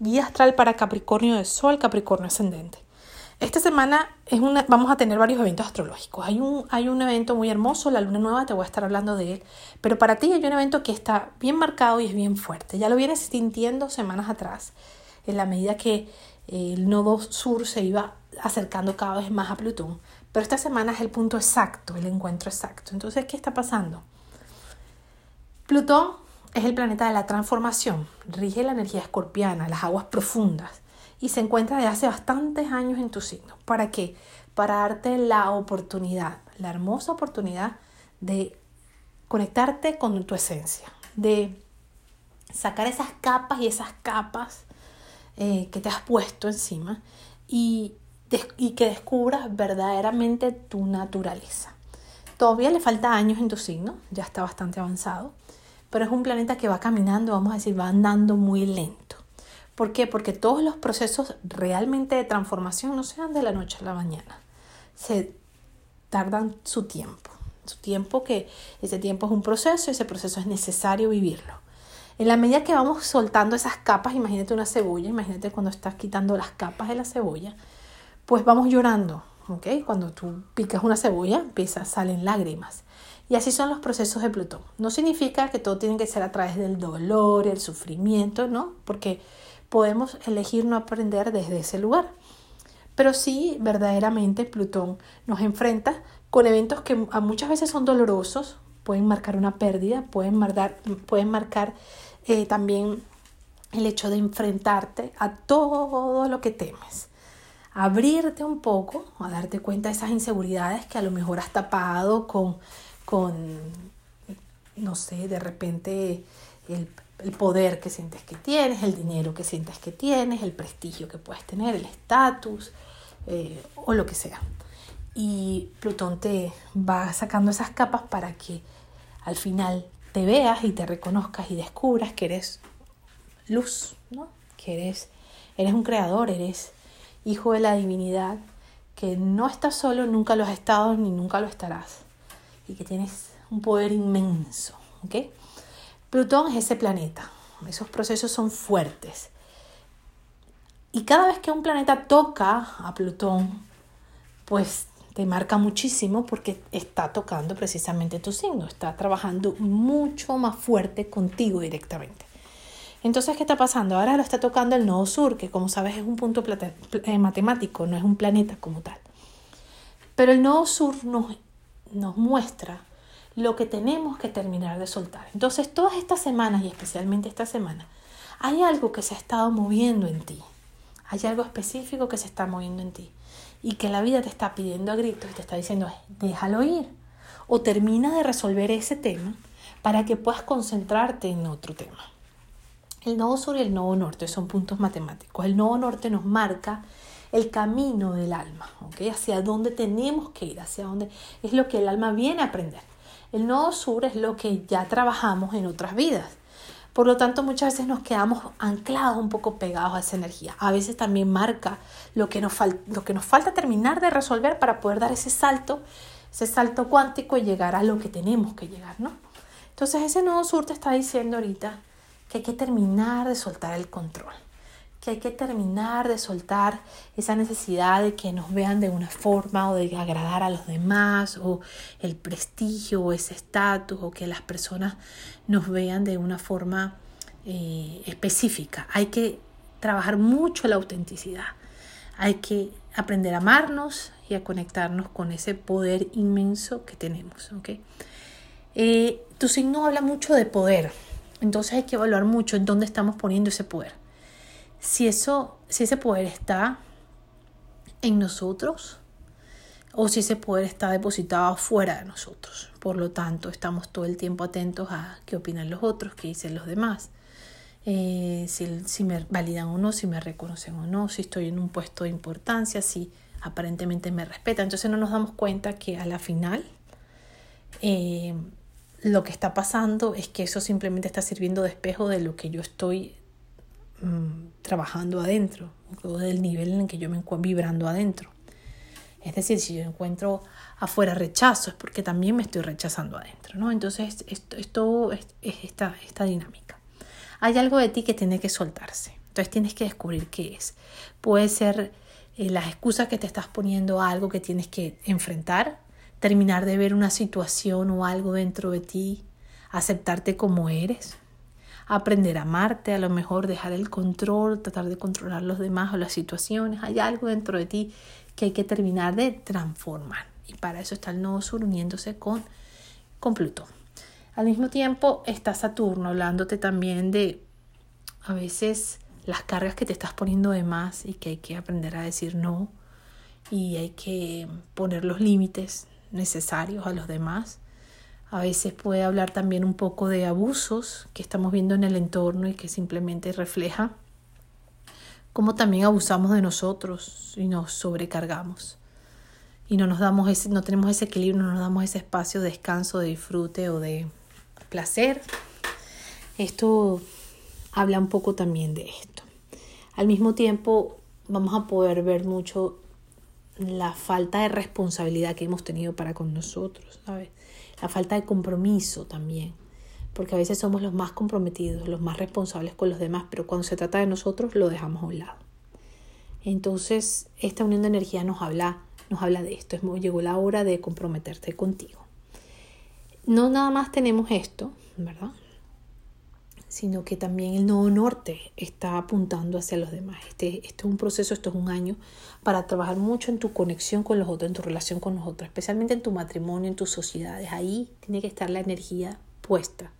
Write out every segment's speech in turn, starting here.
guía astral para Capricornio de Sol, Capricornio ascendente. Esta semana es una, vamos a tener varios eventos astrológicos. Hay un, hay un evento muy hermoso, la luna nueva, te voy a estar hablando de él. Pero para ti hay un evento que está bien marcado y es bien fuerte. Ya lo vienes sintiendo semanas atrás, en la medida que el nodo sur se iba acercando cada vez más a Plutón. Pero esta semana es el punto exacto, el encuentro exacto. Entonces, ¿qué está pasando? Plutón es el planeta de la transformación, rige la energía escorpiana, las aguas profundas y se encuentra desde hace bastantes años en tu signo. ¿Para qué? Para darte la oportunidad, la hermosa oportunidad de conectarte con tu esencia, de sacar esas capas y esas capas eh, que te has puesto encima y, y que descubras verdaderamente tu naturaleza. Todavía le falta años en tu signo, ya está bastante avanzado, pero es un planeta que va caminando, vamos a decir, va andando muy lento. ¿Por qué? Porque todos los procesos realmente de transformación no se dan de la noche a la mañana. Se tardan su tiempo. Su tiempo que ese tiempo es un proceso ese proceso es necesario vivirlo. En la medida que vamos soltando esas capas, imagínate una cebolla, imagínate cuando estás quitando las capas de la cebolla, pues vamos llorando, ¿ok? Cuando tú picas una cebolla, empieza, salen lágrimas. Y así son los procesos de Plutón. No significa que todo tiene que ser a través del dolor, el sufrimiento, ¿no? Porque podemos elegir no aprender desde ese lugar. Pero sí, verdaderamente Plutón nos enfrenta con eventos que muchas veces son dolorosos, pueden marcar una pérdida, pueden marcar, pueden marcar eh, también el hecho de enfrentarte a todo lo que temes. Abrirte un poco, a darte cuenta de esas inseguridades que a lo mejor has tapado con, con no sé, de repente el el poder que sientes que tienes, el dinero que sientes que tienes, el prestigio que puedes tener, el estatus eh, o lo que sea. Y Plutón te va sacando esas capas para que al final te veas y te reconozcas y descubras que eres luz, ¿no? que eres, eres un creador, eres hijo de la divinidad, que no estás solo, nunca lo has estado ni nunca lo estarás, y que tienes un poder inmenso. ¿okay? Plutón es ese planeta. Esos procesos son fuertes. Y cada vez que un planeta toca a Plutón, pues te marca muchísimo porque está tocando precisamente tu signo, está trabajando mucho más fuerte contigo directamente. Entonces, ¿qué está pasando? Ahora lo está tocando el nodo sur, que como sabes es un punto eh, matemático, no es un planeta como tal. Pero el nodo sur nos, nos muestra lo que tenemos que terminar de soltar. Entonces, todas estas semanas y especialmente esta semana, hay algo que se ha estado moviendo en ti. Hay algo específico que se está moviendo en ti y que la vida te está pidiendo a gritos y te está diciendo, déjalo ir. O termina de resolver ese tema para que puedas concentrarte en otro tema. El nodo sur y el nodo norte son puntos matemáticos. El nodo norte nos marca el camino del alma, ¿ok? Hacia dónde tenemos que ir, hacia dónde es lo que el alma viene a aprender. El nodo sur es lo que ya trabajamos en otras vidas. Por lo tanto, muchas veces nos quedamos anclados un poco pegados a esa energía. A veces también marca lo que nos, lo que nos falta terminar de resolver para poder dar ese salto, ese salto cuántico y llegar a lo que tenemos que llegar, ¿no? Entonces, ese nodo sur te está diciendo ahorita que hay que terminar de soltar el control que hay que terminar de soltar esa necesidad de que nos vean de una forma o de agradar a los demás o el prestigio o ese estatus o que las personas nos vean de una forma eh, específica. Hay que trabajar mucho la autenticidad. Hay que aprender a amarnos y a conectarnos con ese poder inmenso que tenemos. Eh, tu signo habla mucho de poder, entonces hay que evaluar mucho en dónde estamos poniendo ese poder si, eso, si ese poder está en nosotros o si ese poder está depositado fuera de nosotros. Por lo tanto, estamos todo el tiempo atentos a qué opinan los otros, qué dicen los demás, eh, si, si, me validan o no, si me reconocen o no, si estoy en un puesto de importancia, si aparentemente me respetan. Entonces no nos damos cuenta que a la final eh, lo que está pasando es que eso simplemente está sirviendo de espejo de lo que yo estoy Mm, trabajando adentro, o del nivel en el que yo me encuentro vibrando adentro. Es decir, si yo encuentro afuera rechazo, es porque también me estoy rechazando adentro, ¿no? Entonces, esto, esto es, esta, esta dinámica. Hay algo de ti que tiene que soltarse. Entonces tienes que descubrir qué es. Puede ser eh, las excusas que te estás poniendo a algo que tienes que enfrentar, terminar de ver una situación o algo dentro de ti, aceptarte como eres, aprender a amarte, a lo mejor dejar el control, tratar de controlar los demás o las situaciones. Hay algo dentro de ti que hay que terminar de transformar. Y para eso está el nodo sur uniéndose con, con Plutón. Al mismo tiempo está Saturno hablándote también de a veces las cargas que te estás poniendo de más y que hay que aprender a decir no y hay que poner los límites necesarios a los demás. A veces puede hablar también un poco de abusos que estamos viendo en el entorno y que simplemente refleja cómo también abusamos de nosotros y nos sobrecargamos. Y no nos damos ese, no tenemos ese equilibrio, no nos damos ese espacio de descanso, de disfrute o de placer. Esto habla un poco también de esto. Al mismo tiempo, vamos a poder ver mucho la falta de responsabilidad que hemos tenido para con nosotros, ¿sabes? La falta de compromiso también, porque a veces somos los más comprometidos, los más responsables con los demás, pero cuando se trata de nosotros lo dejamos a un lado. Entonces, esta unión de energía nos habla, nos habla de esto, es, llegó la hora de comprometerte contigo. No nada más tenemos esto, ¿verdad? Sino que también el nodo norte está apuntando hacia los demás. Este, este, es un proceso, esto es un año para trabajar mucho en tu conexión con los otros, en tu relación con los otros, especialmente en tu matrimonio, en tus sociedades. Ahí tiene que estar la energía puesta.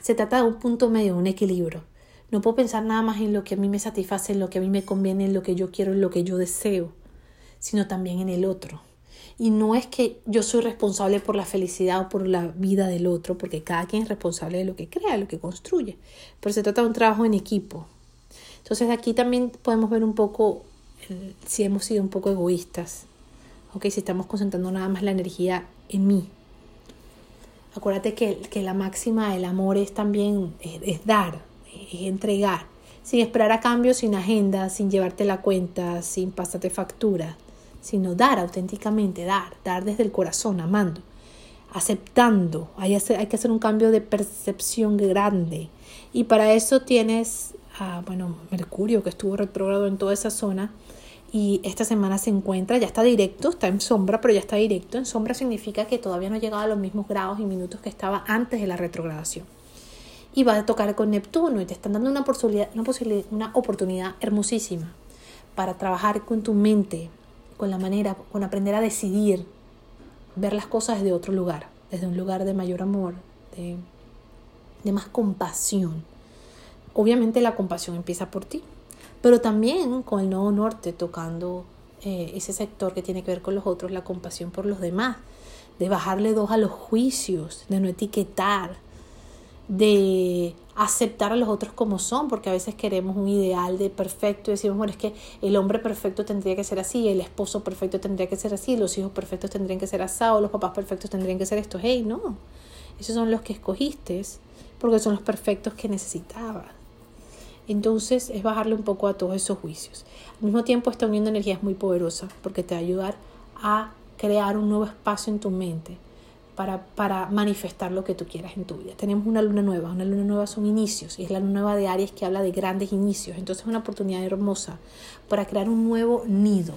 Se trata de un punto medio, un equilibrio. No puedo pensar nada más en lo que a mí me satisface, en lo que a mí me conviene, en lo que yo quiero, en lo que yo deseo, sino también en el otro. Y no es que yo soy responsable por la felicidad o por la vida del otro, porque cada quien es responsable de lo que crea, lo que construye. Pero se trata de un trabajo en equipo. Entonces aquí también podemos ver un poco si hemos sido un poco egoístas. Okay, si estamos concentrando nada más la energía en mí. Acuérdate que, que la máxima del amor es también es dar, es entregar, sin esperar a cambio, sin agenda, sin llevarte la cuenta, sin pasarte factura sino dar auténticamente, dar, dar desde el corazón, amando, aceptando. Hay, hay que hacer un cambio de percepción grande. Y para eso tienes, bueno, Mercurio que estuvo retrogrado en toda esa zona y esta semana se encuentra, ya está directo, está en sombra, pero ya está directo. En sombra significa que todavía no ha llegado a los mismos grados y minutos que estaba antes de la retrogradación. Y va a tocar con Neptuno y te están dando una, posibilidad, una, posibilidad, una oportunidad hermosísima para trabajar con tu mente, con la manera, con aprender a decidir, ver las cosas desde otro lugar, desde un lugar de mayor amor, de, más compasión. Obviamente la compasión empieza por ti, pero también con el nuevo norte tocando eh, ese sector que tiene que ver con los otros, la compasión por los demás, de bajarle dos a los juicios, de no etiquetar, de aceptar a los otros como son, porque a veces queremos un ideal de perfecto y decimos, bueno, es que el hombre perfecto tendría que ser así, el esposo perfecto tendría que ser así, los hijos perfectos tendrían que ser asados, los papás perfectos tendrían que ser estos. Hey, no, esos son los que escogiste, porque son los perfectos que necesitabas. Entonces es bajarle un poco a todos esos juicios. Al mismo tiempo, esta unión de energía es muy poderosa porque te va a ayudar a crear un nuevo espacio en tu mente para, manifestar lo que tú quieras en tu vida. Tenemos una luna nueva, una luna nueva son inicios, y es la luna nueva de Aries que habla de grandes inicios, entonces es una oportunidad hermosa para crear un nuevo nido.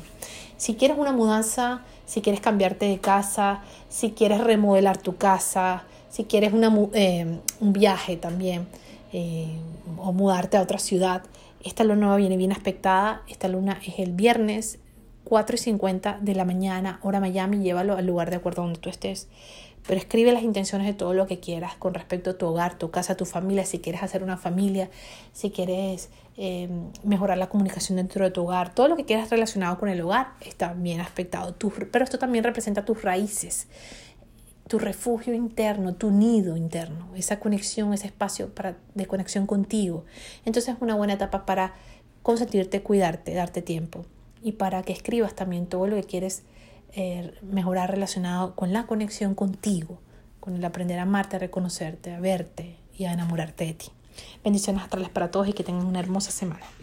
Si quieres una mudanza, si quieres cambiarte de casa, si quieres remodelar tu casa, si quieres una, eh, un viaje también, eh, o mudarte a otra ciudad, esta luna nueva viene bien aspectada, esta luna es el viernes 4 y 50 de la mañana, hora Miami, llévalo al lugar de acuerdo donde tú estés. Pero escribe las intenciones de todo lo que quieras con respecto a tu hogar, tu casa, tu familia, si quieres hacer una familia, si quieres eh, mejorar la comunicación dentro de tu hogar, todo lo que quieras relacionado con el hogar está bien aspectado. pero esto también representa tus raíces, tu refugio interno, tu nido interno, esa conexión, ese espacio para, de conexión contigo. Entonces es una buena etapa para consentirte, cuidarte, darte tiempo y para que escribas también todo lo que quieres eh, mejorar relacionado con la conexión contigo, con el aprender a amarte, a reconocerte, a verte y a enamorarte de ti. Bendiciones astrales para todos y que tengan una hermosa semana.